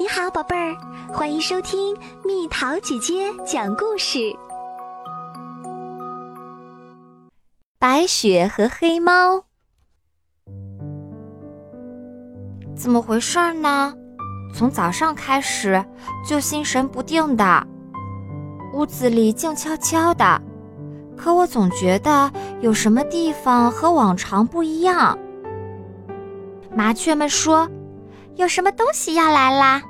你好，宝贝儿，欢迎收听蜜桃姐姐讲故事。白雪和黑猫，怎么回事呢？从早上开始就心神不定的，屋子里静悄悄的，可我总觉得有什么地方和往常不一样。麻雀们说。有什么东西要来啦？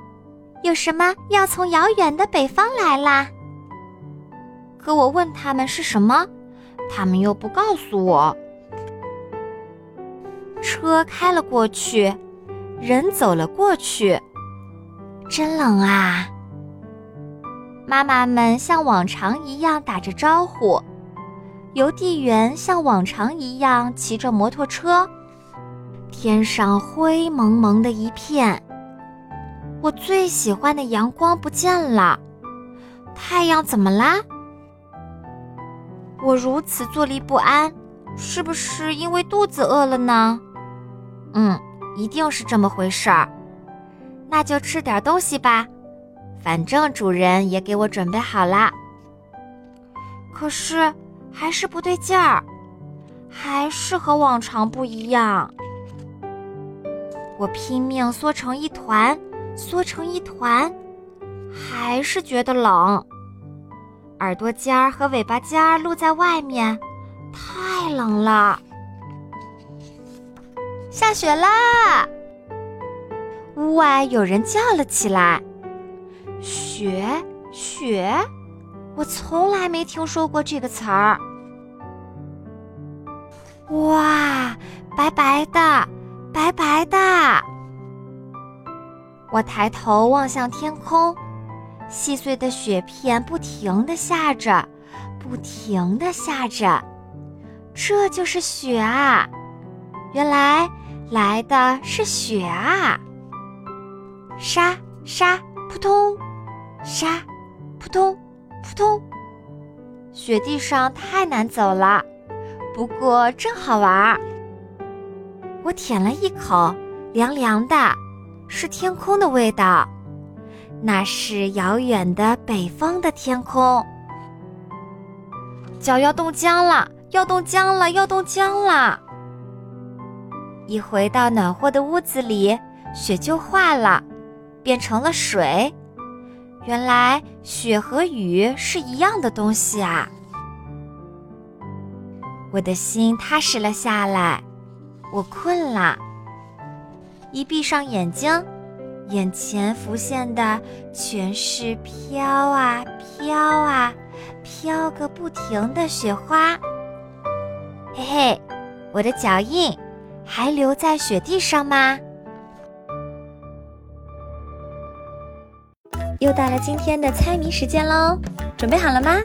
有什么要从遥远的北方来啦？可我问他们是什么，他们又不告诉我。车开了过去，人走了过去，真冷啊！妈妈们像往常一样打着招呼，邮递员像往常一样骑着摩托车。天上灰蒙蒙的一片，我最喜欢的阳光不见了。太阳怎么啦？我如此坐立不安，是不是因为肚子饿了呢？嗯，一定是这么回事儿。那就吃点东西吧，反正主人也给我准备好啦。可是还是不对劲儿，还是和往常不一样。我拼命缩成一团，缩成一团，还是觉得冷。耳朵尖儿和尾巴尖儿露在外面，太冷了。下雪啦！屋外有人叫了起来：“雪，雪！”我从来没听说过这个词儿。哇，白白的。白白的，我抬头望向天空，细碎的雪片不停地下着，不停地下着，这就是雪啊！原来来的是雪啊！沙沙扑通，沙扑通扑通，雪地上太难走了，不过真好玩儿。我舔了一口，凉凉的，是天空的味道。那是遥远的北方的天空。脚要冻僵了，要冻僵了，要冻僵了。一回到暖和的屋子里，雪就化了，变成了水。原来雪和雨是一样的东西啊！我的心踏实了下来。我困了，一闭上眼睛，眼前浮现的全是飘啊飘啊飘个不停的雪花。嘿嘿，我的脚印还留在雪地上吗？又到了今天的猜谜时间喽，准备好了吗？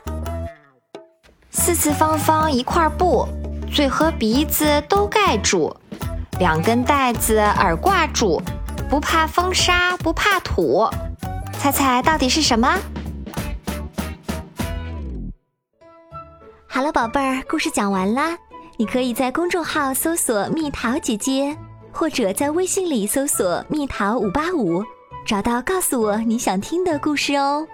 四四方方一块布。嘴和鼻子都盖住，两根带子耳挂住，不怕风沙不怕土，猜猜到底是什么？好了，宝贝儿，故事讲完啦。你可以在公众号搜索“蜜桃姐姐”，或者在微信里搜索“蜜桃五八五”，找到告诉我你想听的故事哦。